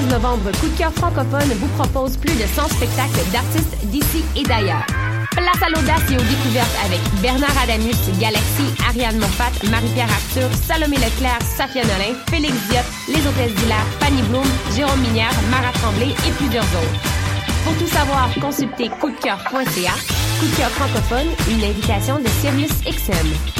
15 novembre, Coup de cœur francophone vous propose plus de 100 spectacles d'artistes d'ici et d'ailleurs. Place à l'audace et aux découvertes avec Bernard Adamus, Galaxy, Ariane Moffat, Marie-Pierre Arthur, Salomé Leclerc, Safia Nolin, Félix Diop, Les Hôtesses d'Hilaire, Fanny Bloom, Jérôme Minière, Mara Tremblay et plusieurs autres. Pour tout savoir, consultez coupdecoeur.ca. Coup de cœur francophone, une invitation de Sirius XM.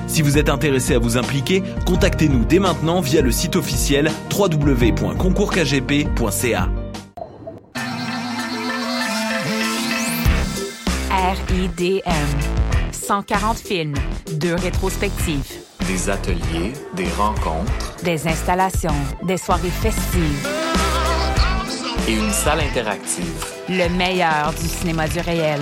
Si vous êtes intéressé à vous impliquer, contactez-nous dès maintenant via le site officiel www.concourskgp.ca. RIDM. 140 films, deux rétrospectives, Des ateliers, des rencontres des installations, des soirées festives, et une salle interactive. le meilleur du cinéma du réel.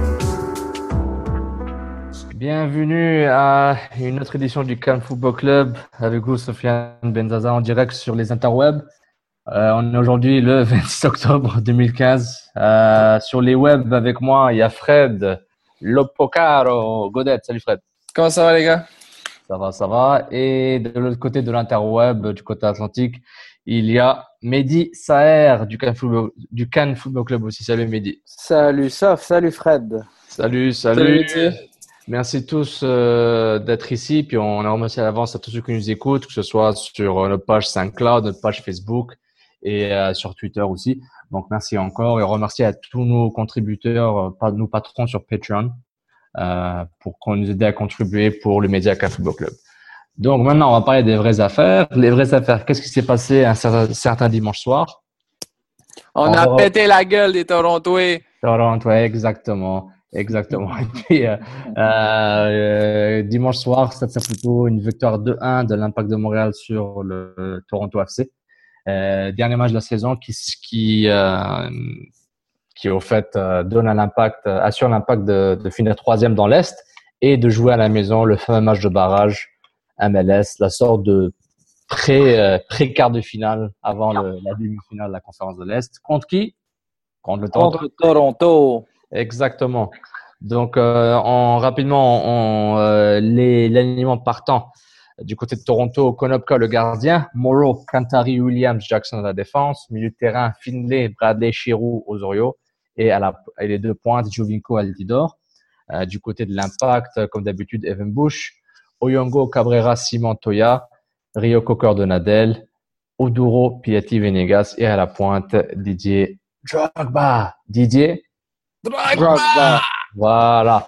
Bienvenue à une autre édition du Cannes Football Club avec vous, Sofiane Benzaza, en direct sur les interwebs. Euh, on est aujourd'hui le 26 octobre 2015. Euh, sur les webs avec moi, il y a Fred Lopocaro Godette. Salut Fred. Comment ça va les gars? Ça va, ça va. Et de l'autre côté de l'interweb, du côté atlantique, il y a Mehdi Saher du Cannes Football, du Cannes Football Club aussi. Salut Mehdi. Salut Sof, salut Fred. Salut, salut. Merci tous euh, d'être ici. Puis on a remercié à l'avance à tous ceux qui nous écoutent, que ce soit sur euh, notre page SoundCloud, notre page Facebook et euh, sur Twitter aussi. Donc merci encore et remercier à tous nos contributeurs, euh, nos patrons sur Patreon, euh, pour qu'on nous aide à contribuer pour le Média Café Football Club. Donc maintenant, on va parler des vraies affaires. Les vraies affaires, qu'est-ce qui s'est passé un certain, certain dimanche soir? On On a pété la gueule des Torontois. Toronto, ouais, exactement. Exactement. Et puis, euh, euh, dimanche soir, Stade Saputo, une victoire 2-1 de l'Impact de Montréal sur le Toronto FC. Euh, dernier match de la saison qui, qui, euh, qui au fait euh, donne à l'impact, euh, assure l'impact de, de finir troisième dans l'Est et de jouer à la maison le fameux match de barrage MLS, la sorte de pré, euh, pré-quart de finale avant le- la demi-finale de la conférence de l'Est. Contre qui? Contre le Toronto. Contre Toronto. Exactement. Donc, euh, en, rapidement, euh, l'alignement partant du côté de Toronto, Konopka le gardien, Morrow, Kantari, Williams, Jackson à la défense, milieu de terrain, Finlay, Bradley, Chirou, Osorio, et à, la, et les deux pointes, Jovinko, Altidor. Euh, du côté de l'impact, comme d'habitude, Evan Bush, Oyongo, Cabrera, Simon, Toya, Rio Cocker de Nadel, Oduro, Piatti, Venegas, et à la pointe, Didier Drogba. Didier Drogba. voilà.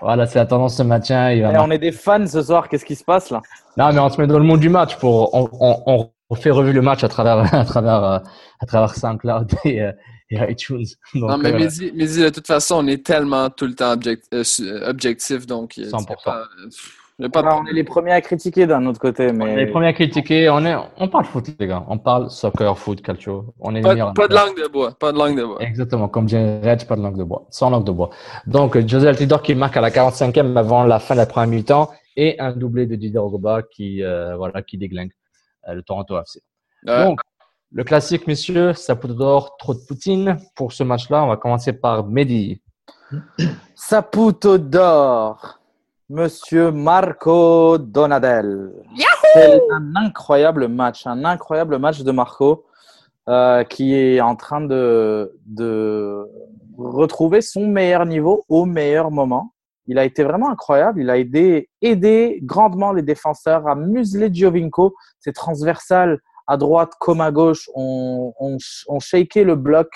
Voilà, c'est la tendance ce matin. Il va Eh, on est des fans ce soir, qu'est-ce qui se passe là? Non, mais on se met dans le monde du match pour on, on, on fait revue le match à travers à travers euh, à travers SoundCloud et, euh, et iTunes. Donc, non, mais euh, Mehdi, de toute façon, on est tellement tout le temps object- euh, euh, objectif, donc il y a- 100%. il y a pas- il On est les premiers à critiquer d'un autre côté, on est mais les premiers à critiquer. On est on parle foot les gars. On parle soccer, foot, calcio. On est les Pas, pas de langue de bois, pas de langue de bois. Exactement, comme dirait Reg, pas de langue de bois, sans langue de bois. Donc, José Altidor qui marque à la 45e avant la fin de la première mi-temps et un doublé de Didier Drogba qui, euh, voilà, qui déglingue euh, le Toronto FC. Ouais. Donc, le classique, messieurs, Saputo d'or, trop de Poutine. Pour ce match-là, on va commencer par Mehdi. Saputo d'or, Monsieur Marco Donadel. C'est un incroyable match, un incroyable match de Marco euh, qui est en train de, de retrouver son meilleur niveau au meilleur moment. Il a été vraiment incroyable. Il a aidé, aidé grandement les défenseurs à museler Giovinco. C'est transversal à droite comme à gauche, ont, ont, ont shaké le bloc,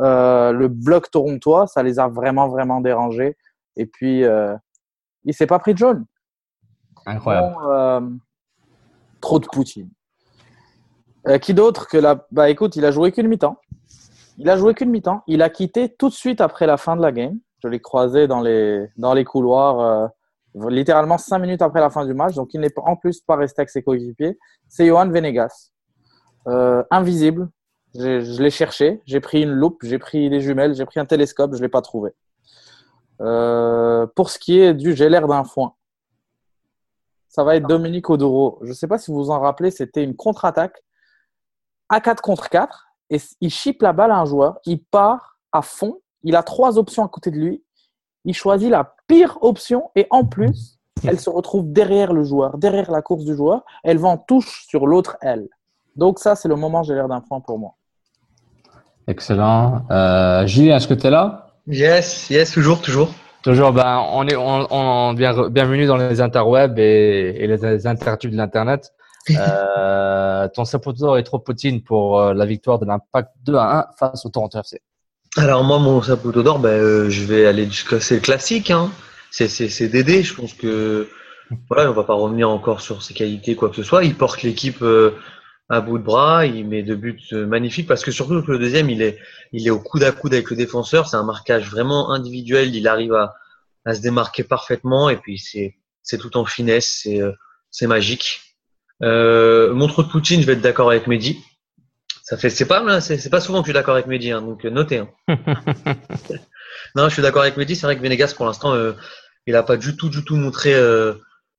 euh, le bloc torontois. Ça les a vraiment, vraiment dérangés. Et puis, euh, il s'est pas pris de jaune. Incroyable. Bon, euh, trop de Poutine. Euh, qui d'autre que la. Bah écoute, il a joué qu'une mi-temps. Il a joué qu'une mi-temps. Il a quitté tout de suite après la fin de la game. Je l'ai croisé dans les, dans les couloirs, euh, littéralement cinq minutes après la fin du match. Donc il n'est en plus pas resté avec ses coéquipiers. C'est Johan Venegas. Invisible. Je l'ai cherché. J'ai pris une loupe, j'ai pris des jumelles, j'ai pris un télescope. Je ne l'ai pas trouvé. Euh, pour ce qui est du j'ai l'air d'un foin, ça va être Dominique Odoro. Je ne sais pas si vous vous en rappelez, c'était une contre-attaque à 4 contre 4 et il chip la balle à un joueur, il part à fond, il a trois options à côté de lui, il choisit la pire option et en plus, elle se retrouve derrière le joueur, derrière la course du joueur, elle va en touche sur l'autre aile. Donc ça, c'est le moment j'ai l'air d'un point pour moi. Excellent. Euh, Julien, est-ce que tu es là? Yes, yes, toujours, toujours. Toujours, ben, on est on, on- bien, bienvenue dans les interwebs et, et les, les intertubes de l'Internet. Euh, ton Saputo est trop Poutine pour euh, la victoire de l'Impact 2 à 1 face au Toronto FC. Alors moi, mon sapoteau d'or, ben, euh, je vais aller jusqu'à c'est le classique, hein. C'est c'est c'est Dédé. Je pense que voilà, on va pas revenir encore sur ses qualités quoi que ce soit. Il porte l'équipe euh, à bout de bras. Il met deux buts magnifiques parce que surtout que le deuxième, il est il est au coude à coude avec le défenseur. C'est un marquage vraiment individuel. Il arrive à à se démarquer parfaitement et puis c'est c'est tout en finesse. C'est euh, c'est magique. Euh, mon trou de Poutine, je vais être d'accord avec Mehdi. Ça fait, c'est pas, c'est c'est pas souvent que je suis d'accord avec Mehdi, hein, donc euh, notez. Hein. non, je suis d'accord avec Mehdi. C'est vrai que Venegas, pour l'instant, euh, il a pas du tout, du tout montré euh,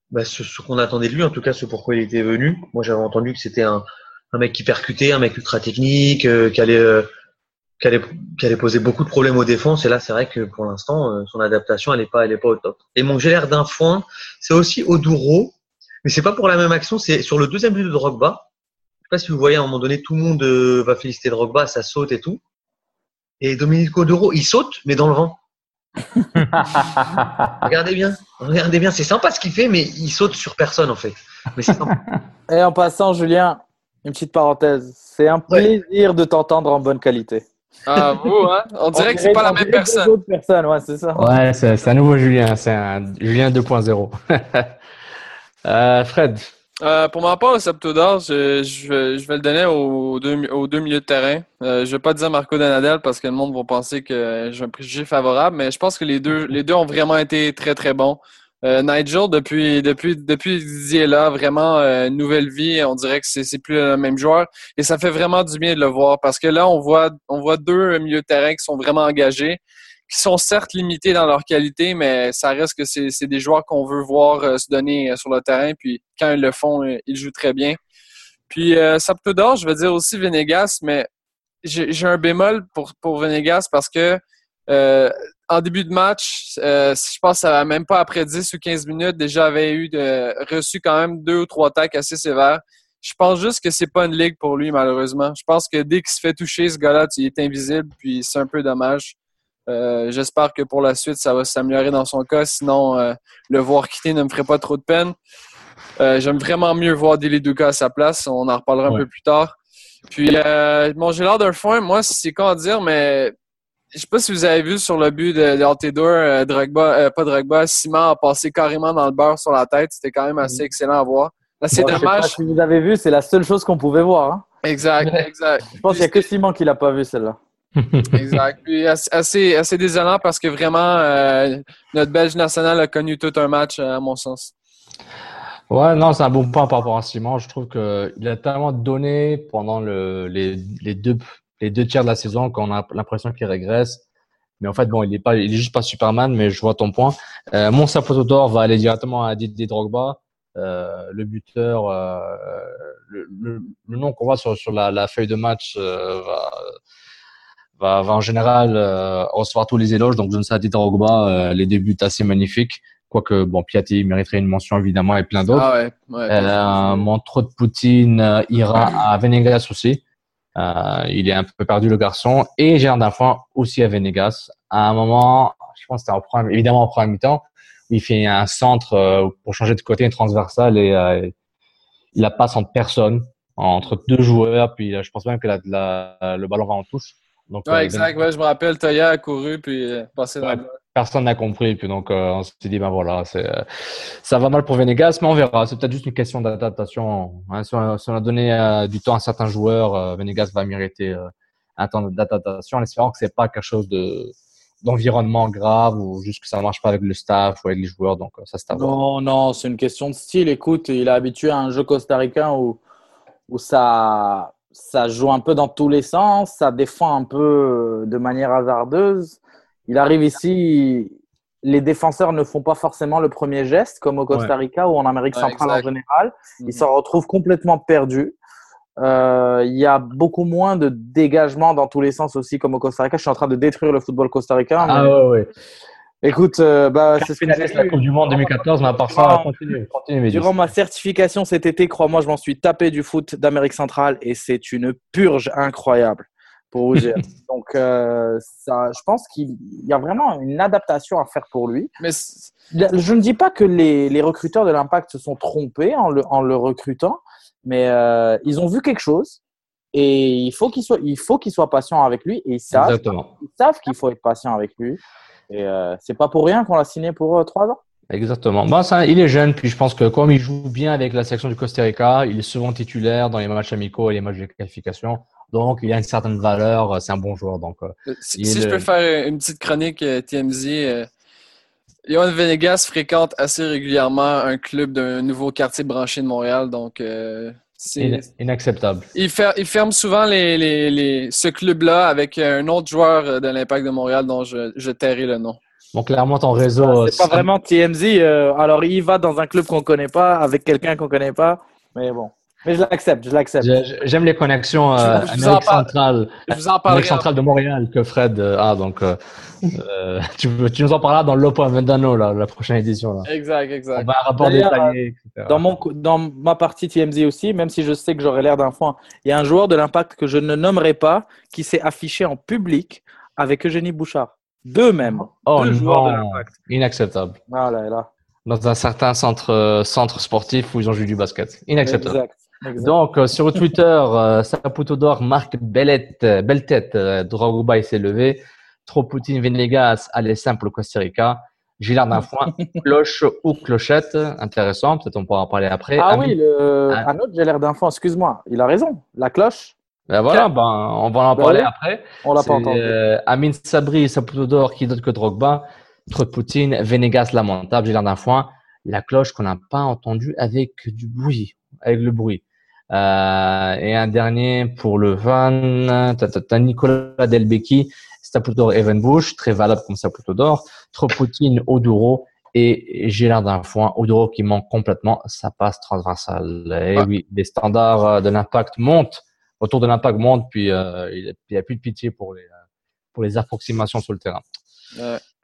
bah, ce, ce qu'on attendait de lui, en tout cas, ce pourquoi il était venu. Moi, j'avais entendu que c'était un, un mec qui percutait, un mec ultra technique, euh, qui allait, euh, qui allait, qui allait poser beaucoup de problèmes aux défenses. Et là, c'est vrai que pour l'instant, euh, son adaptation, elle est pas, elle est pas au top. Et mon j'ai l'air d'un foin, c'est aussi Oduro, mais c'est pas pour la même action. C'est sur le deuxième but de Drogba. Je sais pas si vous voyez à un moment donné, tout le monde euh, va féliciter Drogba, ça saute et tout. Et Dominique Oduro, il saute, mais dans le vent. regardez bien, regardez bien, c'est sympa ce qu'il fait, mais il saute sur personne en fait. Mais c'est sympa. Et en passant, Julien, une petite parenthèse. C'est un plaisir de t'entendre en bonne qualité. Ah, vous, hein? On dirait que c'est pas la On même personne. autres personnes, ouais, c'est ça. Ouais, c'est un nouveau Julien, c'est un Julien 2.0. euh, Fred, Euh, pour ma part, le Septo d'or, je, je, vais- je vais le donner aux deux, aux deux milieux de terrain. Euh, je vais pas dire Marco Donadel parce que le monde va penser que j'ai un préjugé favorable, mais je pense que les deux, les deux ont vraiment été très, très bons. Euh, Nigel, depuis, depuis, depuis Didier est là, vraiment euh, nouvelle vie. On dirait que c'est c'est plus le même joueur. Et ça fait vraiment du bien de le voir parce que là, on voit, on voit deux milieux de terrain qui sont vraiment engagés, qui sont certes limités dans leur qualité, mais ça reste que c'est c'est des joueurs qu'on veut voir euh, se donner euh, sur le terrain. Puis quand ils le font, euh, ils jouent très bien. Puis euh, Sapto d'or, je veux dire aussi Venegas, mais j'ai j'ai un bémol pour, pour Venegas parce que euh, en début de match, euh, je pense que ça va même pas après 10 ou 15 minutes, déjà avait eu de, reçu quand même deux ou trois attaques assez sévères. Je pense juste que c'est pas une ligue pour lui, malheureusement. Je pense que dès qu'il se fait toucher, ce gars-là, il est invisible, puis c'est un peu dommage. Euh, J'espère que pour la suite, ça va s'améliorer dans son cas. Sinon, euh, le voir quitter ne me ferait pas trop de peine. J'aime vraiment mieux voir Dili Duka à sa place. On en reparlera un peu plus tard. Puis, euh, bon, j'ai l'air d'un foin. Moi, c'est à dire, mais je sais pas si vous avez vu sur le but de, de Altidore, euh, Drogba, euh, pas Drogba, Simon a passé carrément dans le beurre sur la tête. C'était quand même assez excellent à voir. Là, c'est Bon, je sais pas dommage. si vous avez vu, c'est la seule chose qu'on pouvait voir. hein. Exact, exact. Je pense qu'il n'y a que Simon qui l'a pas vu, celle-là. Exact. Puis assez, désolant parce que vraiment, euh, notre Belge national a connu tout un match, à mon sens. Ouais, non, c'est un bon point par rapport à Simon. Je trouve qu'il a tellement donné pendant le, les, les, deux, les deux tiers de la saison qu'on a l'impression qu'il régresse. Mais en fait, bon, il est pas, il est juste pas Superman, mais je vois ton point. Euh, mon sapoteau d'or va aller directement à Didier Drogba, euh, le buteur, euh, le, le, le nom qu'on voit sur, sur la, la feuille de match euh, va, va, va en général euh, recevoir tous les éloges. Donc, je ne sais à Didier Drogba, euh, les débuts assez magnifiques. Quoique, bon, Piatti mériterait une mention évidemment et plein d'autres. Ah ouais, ouais. Euh, mon trop de Poutine ira à Venegas aussi. Euh, il est un peu perdu le garçon. Et un d'enfant aussi à Venegas. À un moment, je pense que c'était en première, évidemment en première mi-temps, où il fait un centre euh, pour changer de côté, une transversale et euh, il la passe entre personne. entre deux joueurs. Puis je pense même que la, la- le ballon va en touche. Donc, Ouais, euh, exact. Ouais, je me rappelle, Toya a couru puis euh, passé dans Ouais. le personne n'a compris. Puis donc, euh, on s'est dit, ben voilà, euh, ça va mal pour Venegas, mais on verra. C'est peut-être juste une question d'adaptation. Hein. Si, on, si on a donné euh, du temps à certains joueurs, euh, Venegas va mériter euh, un temps d'adaptation en espérant que c'est pas quelque chose de d'environnement grave ou juste que ça marche pas avec le staff ou avec les joueurs. Donc, ça, c'est à. Non, non, c'est une question de style. Écoute, il est habitué à un jeu costaricain où, où ça, ça joue un peu dans tous les sens, ça défend un peu de manière hasardeuse. Il arrive ici, les défenseurs ne font pas forcément le premier geste, comme au Costa Rica ou en Amérique Ouais, centrale en général. Mhm. Ils se retrouvent complètement perdus. Euh, Il y a beaucoup moins de dégagement dans tous les sens aussi, comme au Costa Rica. Je suis en train de détruire le football costaricain. Ah ouais, ouais. Écoute, euh, bah, c'est ce que la. Coupe du Monde 2014, mais à part ça, Durant- continue, continue. Durant ma certification cet été, crois-moi, je m'en suis tapé du foot d'Amérique centrale et c'est une purge incroyable pour. Donc, euh, ça, je pense qu'il y a vraiment une adaptation à faire pour lui. Mais Je ne dis pas que les, les recruteurs de l'Impact se sont trompés en le, en le recrutant, mais euh, ils ont vu quelque chose et il faut qu'ils soient, il faut qu'ils soient patients avec lui et ils savent, Exactement. ils savent qu'il faut être patient avec lui. Et euh, c'est pas pour rien qu'on l'a signé pour euh, trois ans. Exactement. Bon, ça, il est jeune, puis je pense que comme il joue bien avec la section du Costa Rica, il est souvent titulaire dans les matchs amicaux et les matchs de qualification. Donc, il a une certaine valeur. C'est un bon joueur. Donc, euh, si, Il si je peux faire une petite chronique euh, TMZ, euh, Johan Venegas fréquente assez régulièrement un club d'un nouveau quartier branché de Montréal. Donc, euh, c'est- in- inacceptable. il, fer- il ferme souvent les, les- les- ce club-là avec un autre joueur euh, de l'Impact de Montréal dont je, je tairai le nom. Bon, clairement, ton réseau. C'est pas euh, vraiment TMZ. euh, alors, il va dans un club qu'on connaît pas, avec quelqu'un qu'on connaît pas. Mais bon. Mais je l'accepte, je l'accepte. j'ai- J'aime les connexions euh, Je- Amérique centrale, Je vous en Amérique parlerai. centrale de Montréal que Fred euh, a. Donc, euh, euh, tu, nous en parleras dans l'Opo Vendano, là, la prochaine édition. Là. Exact, On exact. va un rapport détaillé, etc. Dans, mon, dans ma partie TMZ aussi, même si je sais que j'aurais l'air d'un foin, il y a un joueur de l'Impact que je ne nommerai pas qui s'est affiché en public avec Eugénie Bouchard. Deux même. Oh deux joueurs de l'Impact. inacceptable. Ah là là. Dans un certain centre, euh, centre sportif où ils ont joué du basket. Inacceptable. Exact. Donc, euh, sur Twitter, euh, Saputo d'or marque Bellette, belle tête. Euh, Drogba il s'est levé. Trop Poutine Venegas, allez simple Costa Rica. Gilard d'un foin, cloche ou clochette. Intéressant, peut-être on pourra en parler après. Ah Ami- oui, le... Ah. un autre, j'ai l'air d'un foin, excuse-moi. Il a raison. La cloche, Ben voilà, ben, on va en Bah parler après. on l'a pas entendu. euh, Amin Sabri, Saputo d'or qui d'autre que Drogba? Trop Poutine, Venegas lamentable, Gilard d'un foin. La cloche qu'on n'a pas entendue avec du bruit, avec le bruit. Euh, et un dernier pour le van, t'as, Nicolas Delbecchi, Saputo d'or Evan Bush, très valable comme Saputo d'or. Trop Poutine, Oduro et Gilard d'un foin. Oduro qui manque complètement, ça passe transversal. Et Ouais. oui, les standards euh, de l'impact montent, autour de l'impact montent, puis euh, il n'y a plus de pitié pour les, pour les approximations sur le terrain.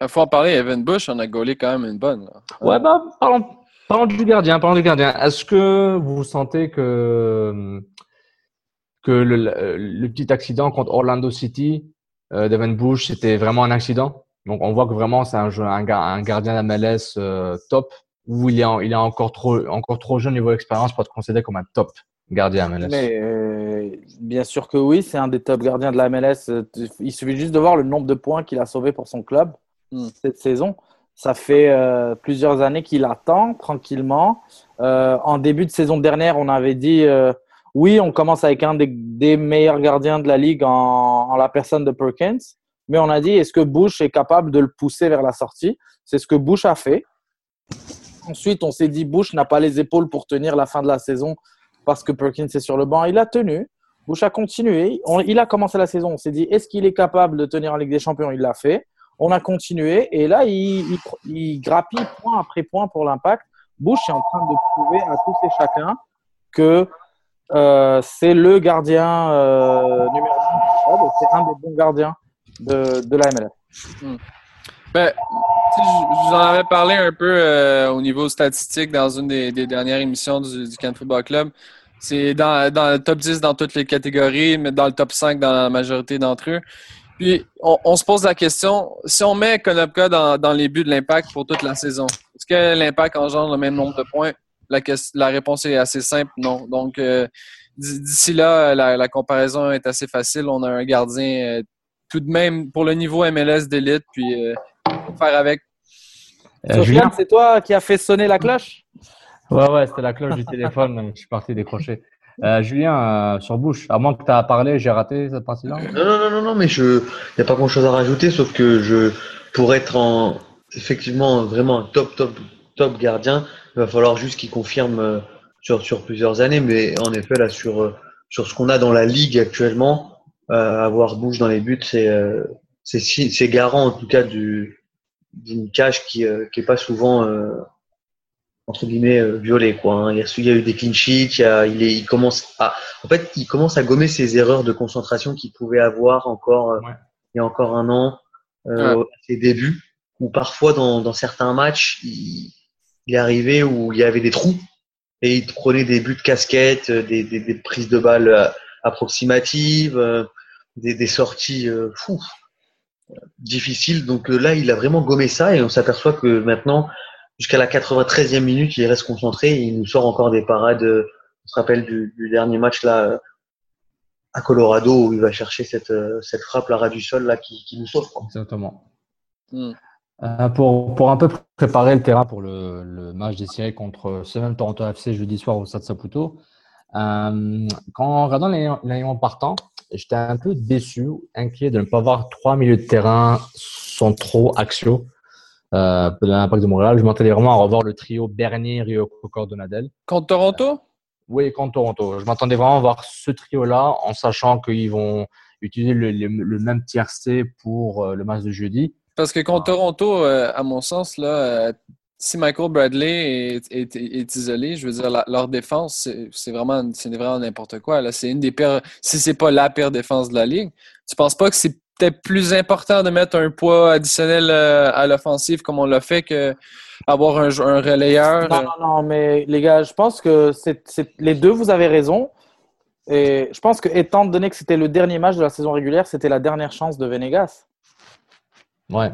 Il faut en parler. Evan Bush en a gaulé quand même une bonne. là. Ouais, bah, parlons, parlons du gardien, parlons du gardien. Est-ce que vous sentez que, que le, petit accident contre Orlando City, euh, d'Evan Bush, c'était vraiment un accident? Donc, on voit que vraiment, c'est un, jeu- un, gar- un gardien d'MLS euh, top, ou il est, en- il est encore trop, encore trop jeune niveau expérience pour être considéré comme un top gardien MLS? Mais euh, bien sûr que oui, c'est un des top gardiens de la MLS. Euh, Il suffit juste de voir le nombre de points qu'il a sauvé pour son club Mm. cette saison. Ça fait euh, plusieurs années qu'il attend tranquillement. Euh, en début de saison dernière, on avait dit euh, oui, on commence avec un des, meilleurs gardiens de la ligue en, la personne de Perkins. Mais on a dit est-ce que Bush est capable de le pousser vers la sortie? C'est ce que Bush a fait. Ensuite, on s'est dit Bush n'a pas les épaules pour tenir la fin de la saison parce que Perkins est sur le banc. Il a tenu. Bush a continué. On- il a commencé la saison. On s'est dit, est-ce qu'il est capable de tenir en Ligue des Champions? Il l'a fait. On a continué. Et là, il, il, il grappille point après point pour l'impact. Bush est en train de prouver à tous et chacun que euh, c'est le gardien euh, numéro 1 du club. C'est un des bons gardiens de, de la MLS. Ben, tu sais, je je vous en avais parlé un peu euh, au niveau statistique dans une des, dernières émissions du, du Cannes Football Club. C'est dans, dans le top 10 dans toutes les catégories, mais dans le top 5 dans la majorité d'entre eux. Puis, on, on se pose la question, si on met Konopka dans, dans les buts de l'impact pour toute la saison, est-ce que l'impact engendre le même nombre de points? La, réponse est assez simple, non. Donc, euh, d'ici là, la, la, comparaison est assez facile. On a un gardien tout de même pour le niveau MLS d'élite, puis faire avec. Julien, c'est toi qui as fait sonner la cloche? Ouais, ouais, c'était la cloche du téléphone. je suis parti décrocher. Euh, Julien, euh, sur Bouche, à moins que tu as parlé, j'ai raté cette partie-là Non, non, non, non, mais il n'y a pas grand-chose à rajouter, sauf que je, pour être en, effectivement vraiment un top, top, top gardien, il va falloir juste qu'il confirme euh, sur, sur plusieurs années. Mais en effet, là, sur, euh, sur ce qu'on a dans la ligue actuellement, euh, avoir Bouche dans les buts, c'est euh, c'est garant en tout cas d'une cage qui n'est pas souvent entre guillemets euh, violé quoi. Hein. Il, y a, il, y a, eu des clean sheets, il, y a, il, est, il commence à, en fait, il commence à gommer ses erreurs de concentration qu'il pouvait avoir encore euh, il y a encore un an, euh, ouais. à ses débuts, où parfois dans, dans certains matchs, il, il est arrivé où il y avait des trous et il prenait des buts de casquette, euh, des, des, des prises de balles approximatives, des, des sorties fou, difficiles. Donc là, il a vraiment gommé ça et on s'aperçoit que maintenant jusqu'à la 93e minute, il reste concentré et il nous sort encore des parades. Euh, on se rappelle du, du dernier match là euh, à Colorado où il va chercher cette, euh, cette frappe la ras du sol là qui, qui nous sauve. Quoi. Exactement. Mm. Euh, pour, pour un peu préparer le terrain pour le, le match des séries contre ce même Toronto FC jeudi soir au Stade Saputo, euh, quand en regardant l'alignement partant, j'étais un peu déçu, inquiet de ne pas voir trois milieux de terrain sont trop axiaux euh, de l'impact de Montréal. Je m'attendais vraiment à revoir le trio Bernier, Rio, Donadel. Contre Toronto? Oui, contre Toronto. Je m'attendais vraiment à voir ce trio-là en sachant qu'ils vont utiliser le, le, le même tiercé pour euh, le match de jeudi. Parce que contre ah. Toronto, euh, à mon sens, là, euh, si Michael Bradley est, est, est, isolé, je veux dire, la, leur défense, c'est vraiment, vraiment n'importe quoi. C'est une des pires, si c'est pas la pire défense de la ligue. Tu penses pas que c'est peut-être plus important de mettre un poids additionnel euh, à l'offensive comme on l'a fait que avoir un, un relayeur. Non, non, non, mais les gars, je pense que c'est les deux, vous avez raison. Et je pense que, étant donné que c'était le dernier match de la saison régulière, c'était la dernière chance de Venegas. Ouais.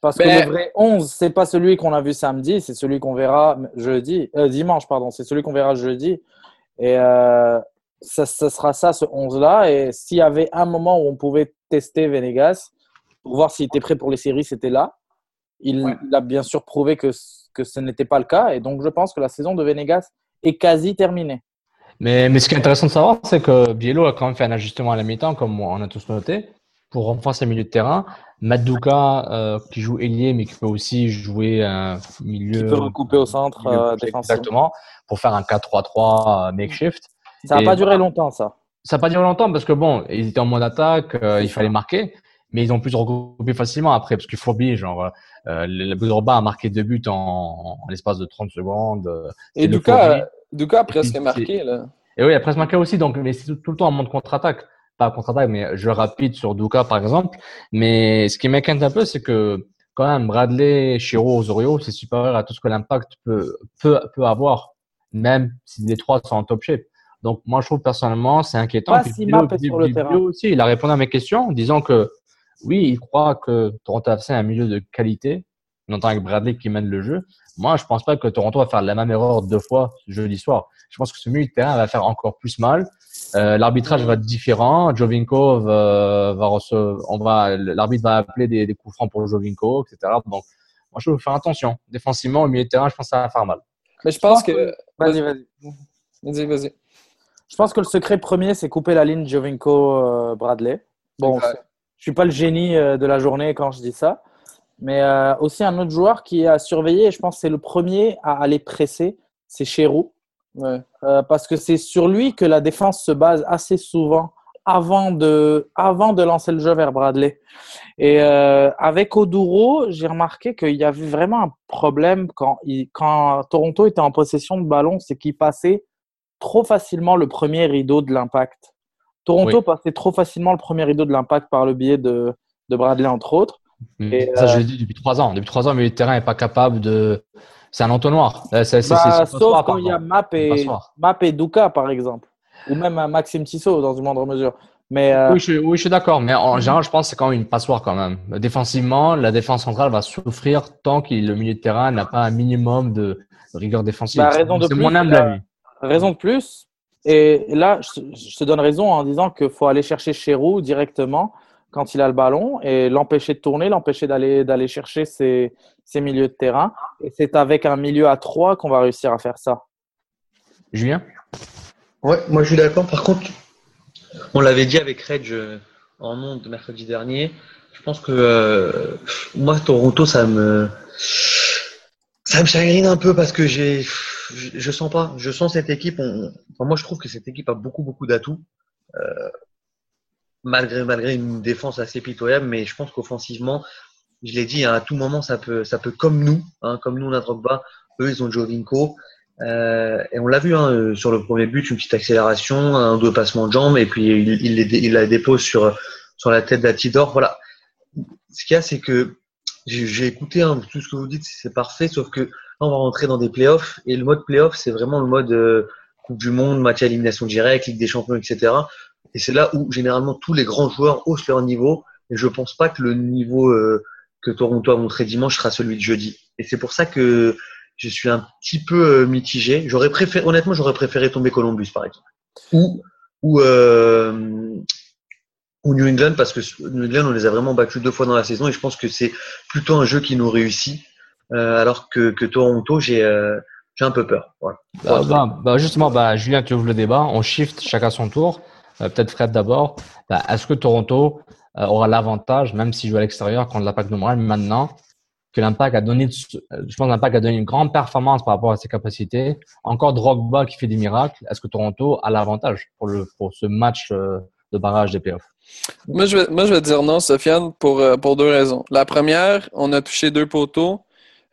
Parce que mais... le vrai 11, c'est pas celui qu'on a vu samedi, c'est celui qu'on verra jeudi, euh, dimanche, pardon, c'est celui qu'on verra jeudi. Et euh, ça, ça, sera ça, ce 11-là. Et s'il y avait un moment où on pouvait tester Venegas pour voir s'il était prêt pour les séries, c'était là. Il, ouais. il, a bien sûr prouvé que, que ce n'était pas le cas. Et donc, je pense que la saison de Venegas est quasi terminée. Mais, mais ce qui est intéressant de savoir, c'est que Biello a quand même fait un ajustement à la mi-temps, comme on a tous noté, pour renforcer le milieu de terrain. Maduka, euh, qui joue ailier, mais qui peut aussi jouer un milieu. Qui peut recouper au centre euh, défensif. Exactement, pour faire un 4-3-3 makeshift. Ça n'a pas duré longtemps, ça. Ça n'a pas duré longtemps parce que bon, ils étaient en mode attaque, euh, il fallait marquer, mais ils ont pu se regrouper facilement après parce qu'il faut oublier, genre, euh, le Boudroba a marqué deux buts en, en l'espace de 30 secondes. Euh, Et Duka, Duka a presque marqué, là. Et oui, il a presque marqué aussi, donc, mais c'est tout, tout, le temps en mode contre-attaque. Pas contre-attaque, mais jeu rapide sur Duka, par exemple. Mais ce qui m'inquiète un peu, c'est que quand même, Bradley, Chiro, Osorio, c'est supérieur à tout ce que l'impact peut, peut, peut avoir, même si les trois sont en top shape. Donc, moi, je trouve personnellement, c'est inquiétant. Pas si Bilo, sur le terrain. aussi, il a répondu à mes questions en disant que oui, il croit que Toronto FC est un milieu de qualité, notamment avec Bradley qui mène le jeu. Moi, je pense pas que Toronto va faire la même erreur deux fois jeudi soir. Je pense que ce milieu de terrain va faire encore plus mal. Euh, l'arbitrage va être différent. Jovinko va, va recevoir, on va, l'arbitre va appeler des, des, coups francs pour Jovinko, etc. Donc, moi, je veux faire attention. Défensivement, au milieu de terrain, je pense que ça va faire mal. Mais je pense que. Vas-y, vas-y. Vas-y, vas-y. Je pense que le secret premier, c'est couper la ligne Jovinko-Bradley. Bon, je suis pas le génie euh, de la journée quand je dis ça, mais euh, aussi un autre joueur qui a surveillé, et je pense que c'est le premier à aller presser, c'est. Ouais. Euh, parce que c'est sur lui que la défense se base assez souvent avant de, avant de lancer le jeu vers Bradley. Et euh, avec Oduro, j'ai remarqué qu'il y avait vraiment un problème quand, il, quand Toronto était en possession de ballon, c'est qu'il passait trop facilement le premier rideau de l'impact. Toronto oui. passait trop facilement le premier rideau de l'impact par le biais de, de Bradley, entre autres. Mmh. Et, ça, euh... je l'ai dit depuis trois ans. Depuis trois ans, mais le terrain n'est pas capable de. C'est un entonnoir. Euh, bah, sauf quand il y a Map et, Map et Duka, par exemple. Ou même Maxime Tissot, dans une moindre mesure. Mais euh... oui, je, oui, je suis d'accord. Mais en général, je pense que c'est quand même une passoire quand même. Défensivement, la défense centrale va souffrir tant que le milieu de terrain n'a pas un minimum de rigueur défensive. Bah, c'est mon humble avis raison de plus. Et là, je, te donne raison en disant qu'il faut aller chercher Chéroux directement quand il a le ballon et l'empêcher de tourner, l'empêcher d'aller d'aller chercher ses, ses milieux de terrain. Et c'est avec un milieu à trois qu'on va réussir à faire ça. Julien? Ouais, moi je suis d'accord. Par contre, on l'avait dit avec Reg euh, en monde mercredi dernier. Je pense que euh, moi, Toronto, ça me, ça me chagrine un peu parce que j'ai, je, sens pas, je sens cette équipe. on- enfin, moi, je trouve que cette équipe a beaucoup, beaucoup d'atouts. Euh, malgré, malgré une défense assez pitoyable, mais je pense qu'offensivement, je l'ai dit, hein, à tout moment, ça peut, ça peut comme nous, hein, comme nous, on a Drogba, eux, ils ont Jovinko. Euh, et on l'a vu hein, sur le premier but, une petite accélération, un deux passements de jambes, et puis il, il, il la dépose sur, sur la tête d'Atidor. Voilà. Ce qu'il y a, c'est que j'ai écouté hein, tout ce que vous dites, c'est parfait, sauf que là, on va rentrer dans des playoffs, et le mode playoff, c'est vraiment le mode euh, Coupe du Monde, match à élimination directe, Ligue des Champions, etc. Et c'est là où généralement tous les grands joueurs haussent leur niveau, et je pense pas que le niveau euh, que Toronto a montré dimanche sera celui de jeudi. Et c'est pour ça que je suis un petit peu euh, mitigé. J'aurais préféré, honnêtement, j'aurais préféré tomber Columbus, par exemple. Ou, ou, euh, ou New England, parce que New England, on les a vraiment battus deux fois dans la saison, et je pense que c'est plutôt un jeu qui nous réussit, euh, alors que, que Toronto, j'ai euh, j'ai un peu peur. Voilà. Bah, bah, bah, justement, bah, Julien, tu ouvres le débat. On shift chacun son tour. Euh, Peut-être Fred d'abord. Bah, Est-ce que Toronto euh, aura l'avantage, même s'il joue à l'extérieur, contre l'Impact de Montréal, maintenant que l'Impact a donné, de- euh, je pense que l'Impact a donné une grande performance par rapport à ses capacités. Encore Drogba qui fait des miracles. Est-ce que Toronto a l'avantage pour le pour ce match euh, de barrage des playoffs? Moi je, vais, dire non, Sofiane, pour, euh, pour deux raisons. La première, on a touché deux poteaux.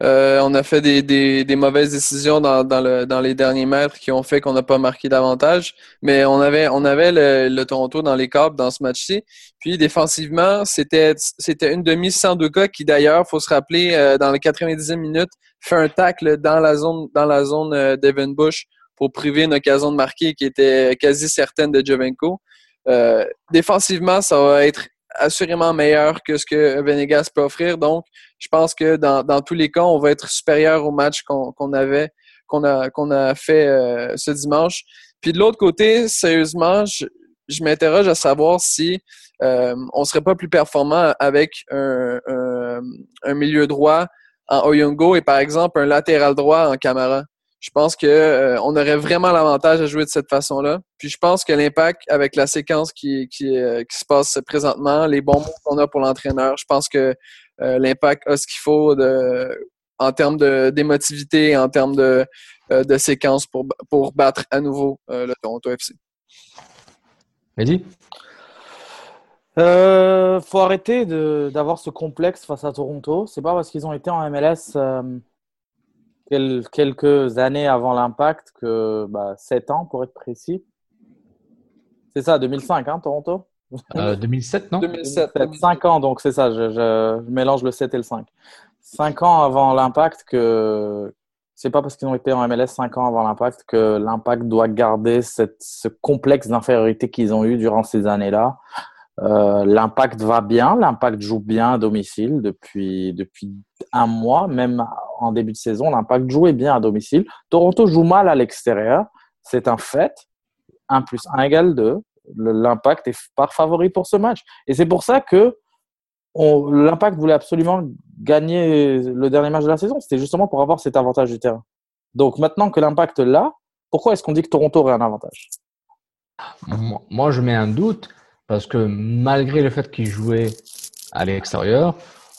Euh, on a fait des, des, mauvaises décisions dans, dans, le, dans les derniers mètres qui ont fait qu'on n'a pas marqué davantage. Mais on avait, on avait le, Toronto dans les câbles dans ce match-ci. Puis défensivement, c'était une demi cas qui d'ailleurs, faut se rappeler, euh, dans les 90e minutes, fait un tacle dans la zone dans la zone Bush pour priver une occasion de marquer qui était quasi certaine de Jovenko. Euh, défensivement, ça va être assurément meilleur que ce que Venegas peut offrir. Donc, je pense que dans, dans tous les cas, on va être supérieur au match qu'on qu'on avait, qu'on a, qu'on a fait euh, ce dimanche. Puis de l'autre côté, sérieusement, je, je m'interroge à savoir si euh, on serait pas plus performant avec un, un, un milieu droit en Oyongo et par exemple un latéral droit en Camara. Je pense que euh, on aurait vraiment l'avantage à jouer de cette façon-là. Puis je pense que l'impact avec la séquence qui, qui, euh, qui se passe présentement, les bons mots qu'on a pour l'entraîneur, je pense que euh, l'impact a ce qu'il faut de, en termes de- d'émotivité, en termes de, euh, de séquence pour, pour battre à nouveau euh, le Toronto FC. Mehdi? Euh, faut arrêter d'avoir ce complexe face à Toronto. C'est pas parce qu'ils ont été en MLS euh, quel- quelques années avant l'impact que bah, 7 ans pour être précis. C'est ça, 2005, hein, Toronto? Euh, 2007, non? 2007. 5 ans, donc c'est ça, je, je- je mélange le 7 et le 5. 5 ans avant l'impact que. C'est pas parce qu'ils ont été en MLS 5 ans avant l'impact que l'impact doit garder cette, ce complexe d'infériorité qu'ils ont eu durant ces années-là. Euh, l'impact va bien, l'impact joue bien à domicile depuis, depuis un mois, même en début de saison, l'impact jouait bien à domicile. Toronto joue mal à l'extérieur, c'est un fait. 1 plus 1 égale 2. Le- L'impact est par favori pour ce match. Et c'est pour ça que l'impact voulait absolument gagner le dernier match de la saison. C'était justement pour avoir cet avantage du terrain. Donc maintenant que l'impact l'a, pourquoi est-ce qu'on dit que Toronto aurait un avantage? Moi, je mets un doute parce que malgré le fait qu'ils jouaient à l'extérieur,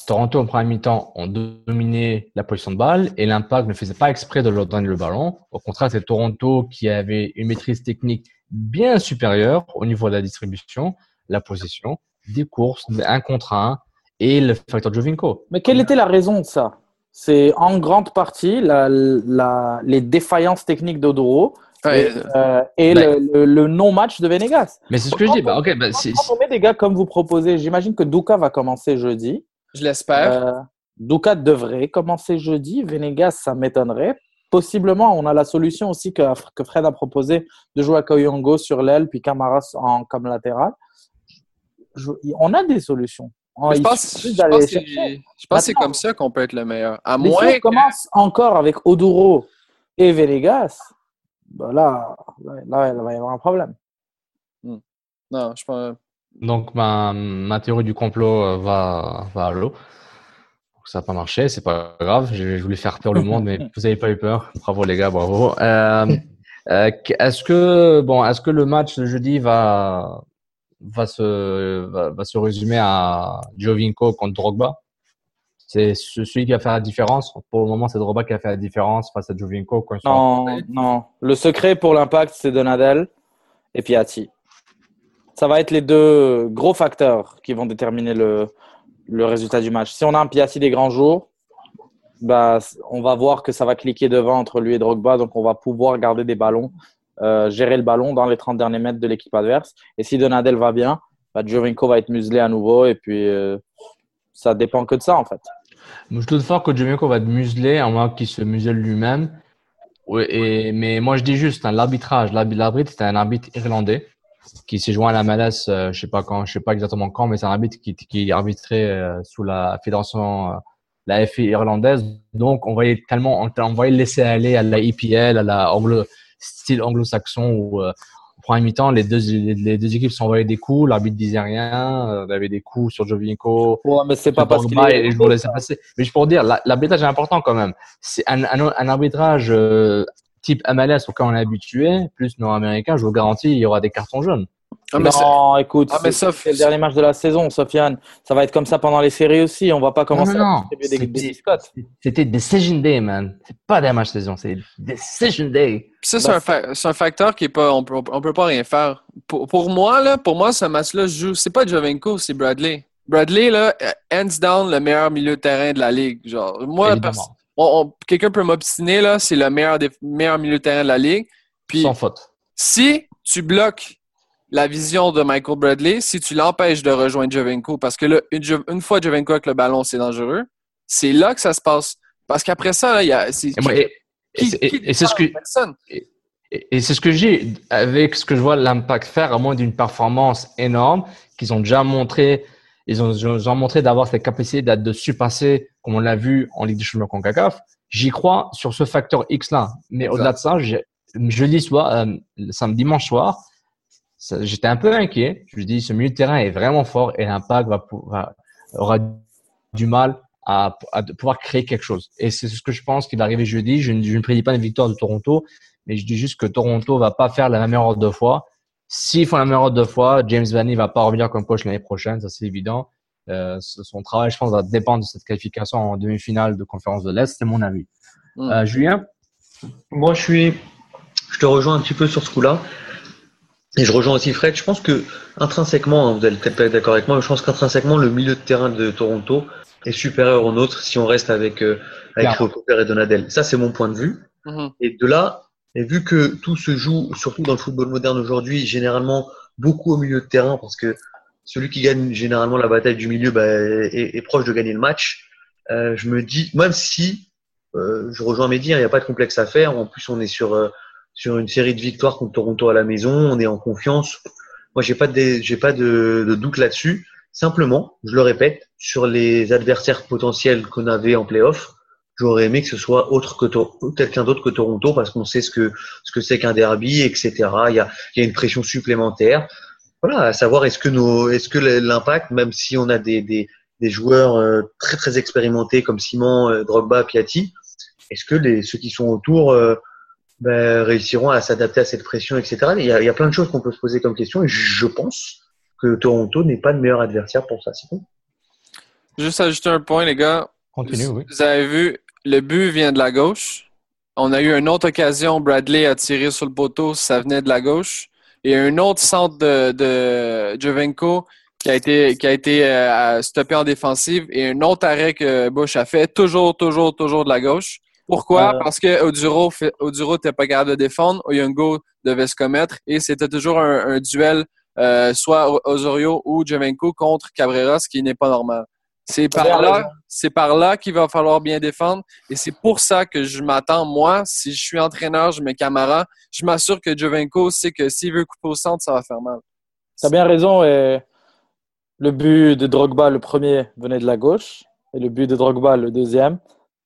Toronto en première mi-temps ont dominé la position de balle et l'impact ne faisait pas exprès de leur donner le ballon. Au contraire, c'est Toronto qui avait une maîtrise technique bien supérieure au niveau de la distribution, la position, des courses, un contre un et le facteur Jovinko. Mais quelle était la raison de ça? C'est en grande partie la, la- les défaillances techniques d'Odoro et, euh, et le, le- le non-match de Venegas. Mais c'est ce que je dis. Bah, ok, bah, Quand on met des gars comme vous proposez, j'imagine que Duka va commencer jeudi. Je l'espère. Euh, Duka devrait commencer jeudi. Venegas, ça m'étonnerait. Possiblement, on a la solution aussi que, que Fred a proposé de jouer à Koyongo sur l'aile, puis Camara en, comme latéral. Je- on a des solutions. Je pense, je que c'est- je pense que c'est Maintenant- comme ça qu'on peut être le meilleur. À Mais moins si on que- commence encore avec Oduro et Venegas, bah là, là, il va y avoir un problème. Non, je pense. Donc, ma, ma théorie du complot euh, va, va à l'eau. Ça n'a pas marché, c'est pas grave. Je, je voulais faire peur le monde, mais vous n'avez pas eu peur. Bravo les gars, bravo. Euh, euh, est-ce que bon, est-ce que le match de jeudi va va se va, va se résumer à Jovinko contre Drogba? C'est ce- celui qui va faire la différence. Pour le moment, c'est Drogba qui a fait la différence face à Jovinko. Quand Non, non. Le secret pour l'impact, c'est Donadel et Piatti. Ça va être les deux gros facteurs qui vont déterminer le, le résultat du match. Si on a un Piatti des grands jours, bah, on va voir que ça va cliquer devant entre lui et Drogba, donc on va pouvoir garder des ballons, euh, gérer le ballon dans les 30 derniers mètres de l'équipe adverse. Et si Donadel va bien, bah, va être muselé à nouveau et puis euh, ça dépend que de ça en fait. Je doute fort que Jovinko va être muselé, à moins qu'il se muselle lui-même. Et, mais moi, je dis juste, hein, l'arbitrage, l'arbi- l'arbitre, c'est un arbitre irlandais qui s'est joint à la MLS, euh, je sais pas quand, je sais pas exactement quand, mais c'est un arbitre qui, qui arbitrait euh, sous la fédération, euh, la FI irlandaise. Donc, on voyait tellement, on, on voyait le laisser aller à la EPL, à la anglo, style anglo-saxon où, euh, au premier mi-temps, les deux, les, les deux équipes s'envoyaient des coups, l'arbitre disait rien, euh, il avait des coups sur Jovinko, Ouais, mais c'est pas parce qu'il est. je vous laisse passer. Mais je pour dire, la- l'arbitrage est important quand même. C'est un, un, un arbitrage euh, type MLS auquel on est habitué, plus nord-américain, je vous garantis, il y aura des cartons jaunes. Ah, mais non, écoute, Ah, mais c'est le dernier match de la saison, Sofiane. Ça va être comme ça pendant les séries aussi. On va pas commencer non, non. à distribuer des, biscottes. C'était Decision Day, man. C'est pas des matchs saison, c'est Decision Day. Ça, c'est Bah, un, fa- c'est un facteur qui est pas. On peut, on peut pas rien faire. Pour, pour moi, là, pour moi, ce match-là, je joue. C'est pas Jovenko, c'est Bradley. Bradley, là, hands down, le meilleur milieu de terrain de la ligue. Genre, moi, Quelqu'un peut m'obstiner, là, c'est le meilleur des meilleurs milieux de terrain de la ligue. Puis, Sans faute. si tu bloques la vision de Michael Bradley, si tu l'empêches de rejoindre Jovenko, parce que là, une, fois Jovenko avec le ballon, c'est dangereux, c'est là que ça se passe. Parce qu'après ça, là, il y a. Et, c'est- ce que, défend personne. Et, et c'est ce que j'ai avec ce que je vois l'impact faire, à moins d'une performance énorme, qu'ils ont déjà montré, ils ont, ils ont montré d'avoir cette capacité de surpasser, comme on l'a vu en Ligue des Champions CONCACAF. J'y crois sur ce facteur X-là. Mais au-delà de ça, jeudi soir, euh, samedi dimanche soir, j'étais un peu inquiet. Je me dis, ce milieu de terrain est vraiment fort et l'impact va, aura du mal à, pouvoir créer quelque chose. Et c'est ce que je pense qui va arriver jeudi. Je ne, je ne prédis pas une victoire de Toronto, mais je dis juste que Toronto va pas faire la même erreur deux fois. S'ils font la même erreur deux fois, James Vanny va pas revenir comme coach l'année prochaine, ça c'est évident. Euh, son travail, je pense, va dépendre de cette qualification en demi-finale de conférence de l'Est, c'est mon avis. Mm. Euh, Julien? Moi, je suis, je te rejoins un petit peu sur ce coup-là. Et je rejoins aussi Fred. Je pense que intrinsèquement, hein, vous allez peut-être pas être d'accord avec moi, mais je pense qu'intrinsèquement, le milieu de terrain de Toronto est supérieur au nôtre si on reste avec, euh, avec et Donadel. Ça, c'est mon point de vue. Mhm. Et de là, et vu que tout se joue, surtout dans le football moderne aujourd'hui, généralement beaucoup au milieu de terrain, parce que celui qui gagne généralement la bataille du milieu bah, est, est proche de gagner le match, euh, je me dis, même si euh, je rejoins Mehdi, hein, il n'y a pas de complexe à faire, en plus on est sur, euh, sur une série de victoires contre Toronto à la maison, on est en confiance. Moi, j'ai pas de, j'ai pas de, de doute là-dessus. Simplement, je le répète, sur les adversaires potentiels qu'on avait en playoff, j'aurais aimé que ce soit autre que quelqu'un d'autre que Toronto parce qu'on sait ce que ce que c'est qu'un derby, etc. Il y a, il y a une pression supplémentaire. Voilà, à savoir est-ce que nos, est-ce que l'impact, même si on a des, des, des joueurs euh, très très expérimentés comme Simon, euh, Drogba, Piatti, est-ce que les ceux qui sont autour euh, ben, réussiront à s'adapter à cette pression, etc. Il y, a, il y a plein de choses qu'on peut se poser comme question et je pense que Toronto n'est pas le meilleur adversaire pour ça. C'est tout. Juste ajouter un point, les gars. Continue, oui. Vous avez vu, le but vient de la gauche. On a eu une autre occasion, Bradley a tiré sur le poteau, ça venait de la gauche. Et un autre centre de, de Jovenko qui a été, qui a été euh, stoppé en défensive et un autre arrêt que Bush a fait, toujours, toujours, toujours de la gauche. Pourquoi? Euh. Parce que Oduro, n'était pas capable de défendre, Oyungo devait se commettre et c'était toujours un, un duel, euh, soit Osorio ou Jovenko contre Cabrera, ce qui n'est pas normal. C'est par là, c'est par là qu'il va falloir bien défendre. Et c'est pour ça que je m'attends, moi, si je suis entraîneur, je mets Camara, je m'assure que Jovenko sait que s'il veut couper au centre, ça va faire mal. T'as bien raison. Et le but de Drogba, le premier, venait de la gauche. Et le but de Drogba, le deuxième,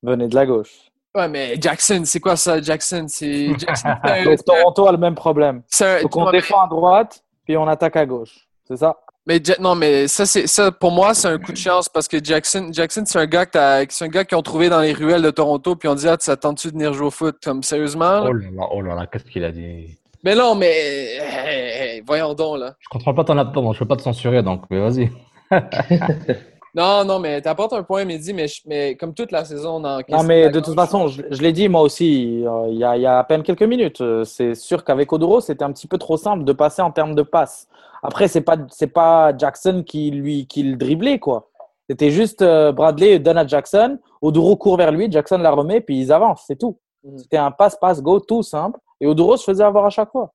venait de la gauche. Ouais, mais Jackson, c'est quoi ça, Jackson? C'est Toronto a le même problème. un- Donc on défend à droite, puis on attaque à gauche. C'est ça? Mais non, mais ça, c'est ça pour moi, c'est un coup de chance parce que Jackson, Jackson, c'est un gars que c'est un gars qu'ils ont trouvé dans les ruelles de Toronto puis on dit ah, tu t'attends-tu de venir jouer au foot? Comme sérieusement? Oh là là, oh là là, qu'est-ce qu'il a dit? Mais non, mais hey, hey, voyons donc là. Je contrôle pas ton laptop, donc je peux pas te censurer, donc mais vas-y. Non, non, mais t'apportes un point, Mehdi, mais, je- mais comme toute la saison dans Non, mais de toute façon, je, je l'ai dit moi aussi euh, il y, a, il y a à peine quelques minutes. euh, C'est sûr qu'avec Oduro, c'était un petit peu trop simple de passer en termes de passes. Après, c'est pas c'est pas Jackson qui lui qui le driblait quoi. C'était juste euh, Bradley donne à Jackson, Oduro court vers lui, Jackson la remet, puis ils avancent, c'est tout. Mhm. C'était un passe passe go tout simple. Et Oduro se faisait avoir à chaque fois.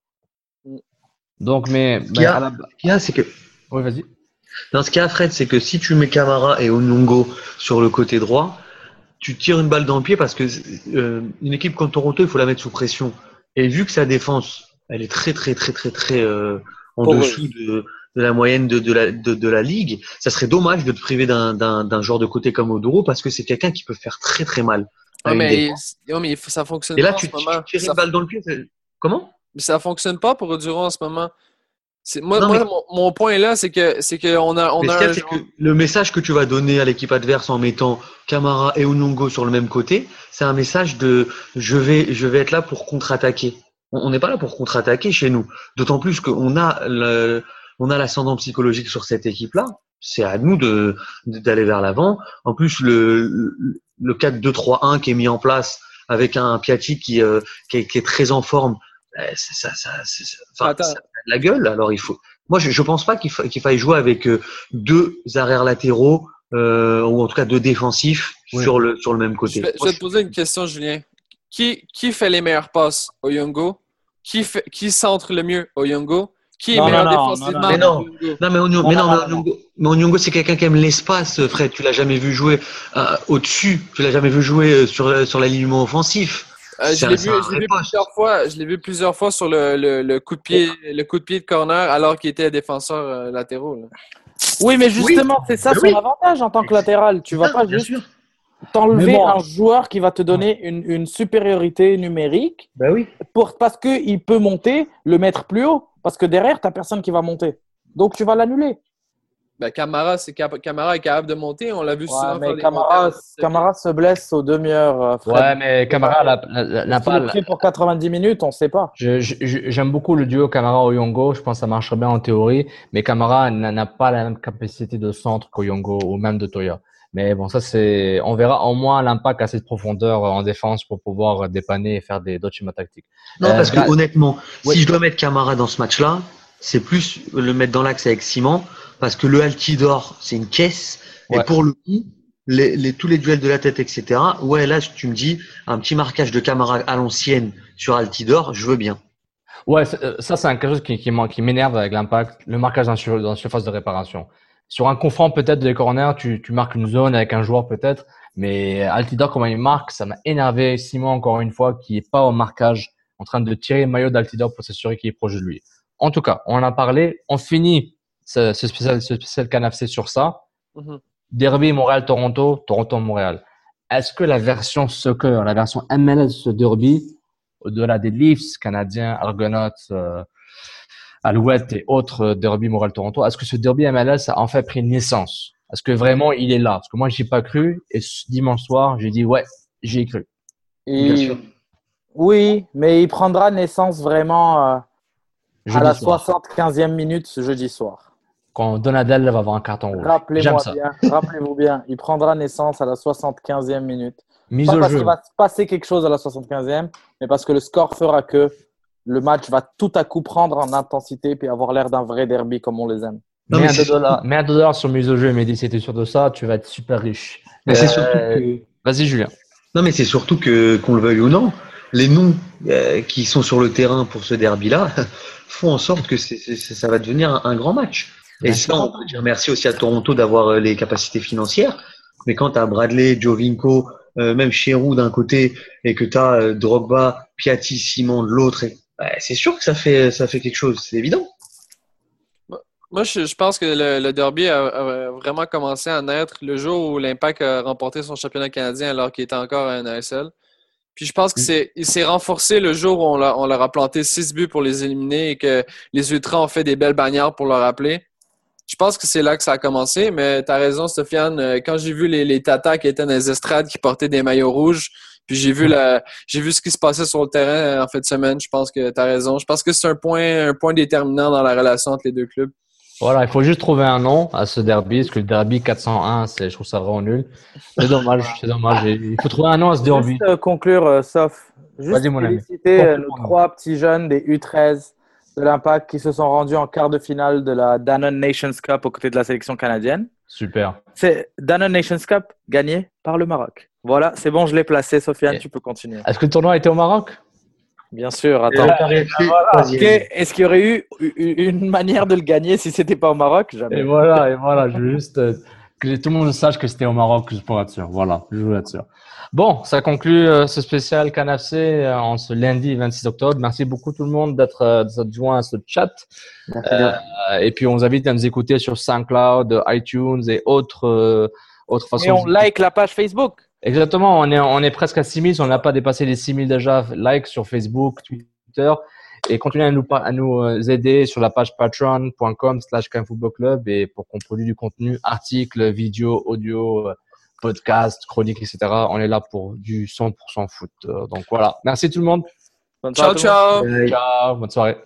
Donc, mais. qu'il y a- la- Ce qu'il y a, c'est que Oui, vas-y. Dans ce cas, Fred, c'est que si tu mets Camara et Onyongo sur le côté droit, tu tires une balle dans le pied parce que euh, une équipe comme Toronto, il faut la mettre sous pression. Et vu que sa défense, elle est très très très très très euh, en dessous de, de la moyenne de, de, la, de, la ligue, ça serait dommage de te priver d'un joueur de côté comme Oduro parce que c'est quelqu'un qui peut faire très très mal. une mais, ouais, mais ça fonctionne Et là, pas tu, en ce tu moment. tires Ça, une balle dans le pied. Comment? Mais ça fonctionne pas pour Oduro en ce moment. C'est- Moi, Non, moi, mais- mon, mon point là, c'est que c'est a, on Mais a y a, un que le message que tu vas donner à l'équipe adverse en mettant Camara et Onungo sur le même côté, c'est un message de je vais, je vais être là pour contre-attaquer. On on n'est pas là pour contre-attaquer chez nous. D'autant plus qu'on a le, on a l'ascendant psychologique sur cette équipe-là. C'est à nous de d'aller vers l'avant. En plus, le, le, le 4-2-3-1 qui est mis en place avec un Piatti qui, euh, qui, est, qui est très en forme, euh, ça, ça, ça, ça la gueule. Alors il faut. Moi, je, je pense pas qu'il fa- qu'il faille jouer avec euh, deux arrières latéraux euh, ou en tout cas deux défensifs Oui. sur le sur le même Je côté. vais, je vais te poser une question, Julien. Qui, qui fait les meilleures passes? Au Yongo? Qui, fait, qui centre le mieux? Au Yongo? Qui est Non, meilleur non, non, défensivement? non, non. Mais non. au Yongo? Non mais Onyo- Non, mais non, non, non, mais non. Onyongo- mais c'est quelqu'un qui aime l'espace, Fred. Tu l'as jamais vu jouer euh, au-dessus. Tu l'as jamais vu jouer sur sur l'alignement offensif. Euh, je l'ai vu, plusieurs fois. Je l'ai vu plusieurs fois sur le, le, le coup de pied, le coup de pied de corner, alors qu'il était défenseur euh, latéraux. là. Oui, mais justement, c'est ça Mais son oui. avantage en tant que latéral. Tu vas Ça, pas juste t'enlever bon. un joueur qui va te donner une, une supériorité numérique oui. pour, parce qu'il peut monter, le mettre plus haut. Parce que derrière, tu n'as personne qui va monter. Donc, tu vas l'annuler. Ben, Camara, c'est cap- Camara est capable de monter. On l'a vu Ouais, souvent mais Camara. Camara se blesse aux demi-heures. euh. Ouais, mais Camara n'a pas. prêt pour 90 minutes, on ne sait pas. J'aime beaucoup le duo Camara-Oyongo. Je pense que ça marcherait bien en théorie. Mais Camara n'a pas la même capacité de centre qu'Oyongo ou même de Toya. Mais bon, ça, c'est, on verra au moins l'impact à cette profondeur en défense pour pouvoir dépanner et faire des d'autres schémas tactiques. Non, Euh, parce que Gra- honnêtement, Oui. si je dois mettre Camara dans ce match-là, c'est plus le mettre dans l'axe avec Simon, parce que le Altidor, c'est une caisse, et Ouais. pour le coup, les, les, tous les duels de la tête, etc. Ouais, là, tu me dis un petit marquage de Camara à l'ancienne sur Altidor, je veux bien. Ouais, euh, ça, c'est quelque chose qui, qui, m'énerve avec l'impact, le marquage dans, sur, dans la surface de réparation. Sur un confront peut-être des corners, tu, tu marques une zone avec un joueur peut-être, mais Altidor, comment il marque, ça m'a énervé. Simon, encore une fois, qui est pas au marquage, en train de tirer le maillot d'Altidor pour s'assurer qu'il est proche de lui. En tout cas, on en a parlé. On finit ce, ce spécial, ce spécial canapé sur ça. Mhm. Derby Montréal-Toronto, Toronto-Montréal. Est-ce que la version soccer, la version MLS de ce derby, au-delà des Leafs canadiens, Argonauts, euh, Alouettes et autres euh, derby Montréal-Toronto, est-ce que ce derby MLS a en fait pris naissance? Est-ce que vraiment il est là? Parce que moi, j'y ai pas cru et ce dimanche soir, j'ai dit ouais, j'y ai cru. Et- Bien sûr. Oui, mais il prendra naissance vraiment euh, à la soir, 75e minute ce jeudi soir. Quand Donadel va avoir un carton rouge. Rappelez-moi bien, rappelez-vous bien, il prendra naissance à la 75e minute. Mise Pas au parce jeu. qu'il va se passer quelque chose à la 75e, mais parce que le score fera que le match va tout à coup prendre en intensité puis avoir l'air d'un vrai derby comme on les aime. Non, mets, mais un dollars, mets un deux dollars sur mise au jeu et Mehdi, si t'es sûr de ça, tu vas être super riche. Mais c'est Euh, surtout que, Vas-y, Julien. non, mais c'est surtout que, qu'on le veuille ou non, les noms euh, qui sont sur le terrain pour ce derby-là font en sorte que c'est, c'est- ça va devenir un, un grand match. Et ça, on peut dire merci aussi à Toronto d'avoir euh, les capacités financières. Mais quand tu as Bradley, Jovinko, euh, même Cherou d'un côté, et que tu as Drogba, Piatti, Simon de l'autre, bah, c'est sûr que ça fait, ça fait quelque chose, c'est évident. Moi, je, je pense que le, le derby a, a vraiment commencé à naître le jour où l'Impact a remporté son championnat canadien alors qu'il était encore à NASL. Puis je pense que c'est, il s'est renforcé le jour où on, leur a planté six buts pour les éliminer et que les Ultras ont fait des belles bannières pour leur rappeler. Je pense que c'est là que ça a commencé, mais tu as raison, Sofiane. Euh, Quand j'ai vu les, les tatas qui étaient dans les estrades, qui portaient des maillots rouges, puis j'ai vu la, j'ai vu ce qui se passait sur le terrain euh, en fin de semaine, je pense que tu as raison. Je pense que c'est un point, un point déterminant dans la relation entre les deux clubs. Voilà, il faut juste trouver un nom à ce derby, parce que le derby 401, c'est, je trouve ça vraiment nul. C'est dommage, c'est dommage. Il faut trouver un nom à ce derby. Juste euh, conclure, euh, sauf juste Vas-y, mon ami. féliciter euh, nos trois petits jeunes des U13 de l'Impact qui se sont rendus en quart de finale de la Danone Nations Cup aux côtés de la sélection canadienne. Super. C'est Danone Nations Cup gagné par le Maroc. Voilà, c'est bon, je l'ai placé. Sofiane, tu peux continuer. Est-ce que le tournoi était au Maroc? Bien sûr, attends. là, t'as réussi, troisième. Ok, Est-ce qu'il y aurait eu une manière de le gagner si c'était pas au Maroc? Jamais. Et voilà, et voilà, je veux juste euh, que tout le monde sache que c'était au Maroc, juste pour être sûr. Voilà, je veux être sûr. Bon, ça conclut euh, ce spécial CanFC euh, en ce lundi 26 octobre. Merci beaucoup tout le monde d'être euh, joint à ce chat. Euh, et puis on vous invite à nous écouter sur SoundCloud, iTunes et autres euh, autres façons. Et on like la page Facebook. Exactement, on est, on est presque à 6000, on n'a pas dépassé les 6000 déjà likes sur Facebook, Twitter. Et continuez à nous, à nous euh, aider sur la page patreon.com slash club et pour qu'on produise du contenu, articles, vidéos, audio, euh, podcasts, chroniques, etc. On est là pour du 100% foot. Euh, Donc voilà, merci tout le monde. Bonne Ciao, à tout le monde. ciao! Ciao, bonne soirée.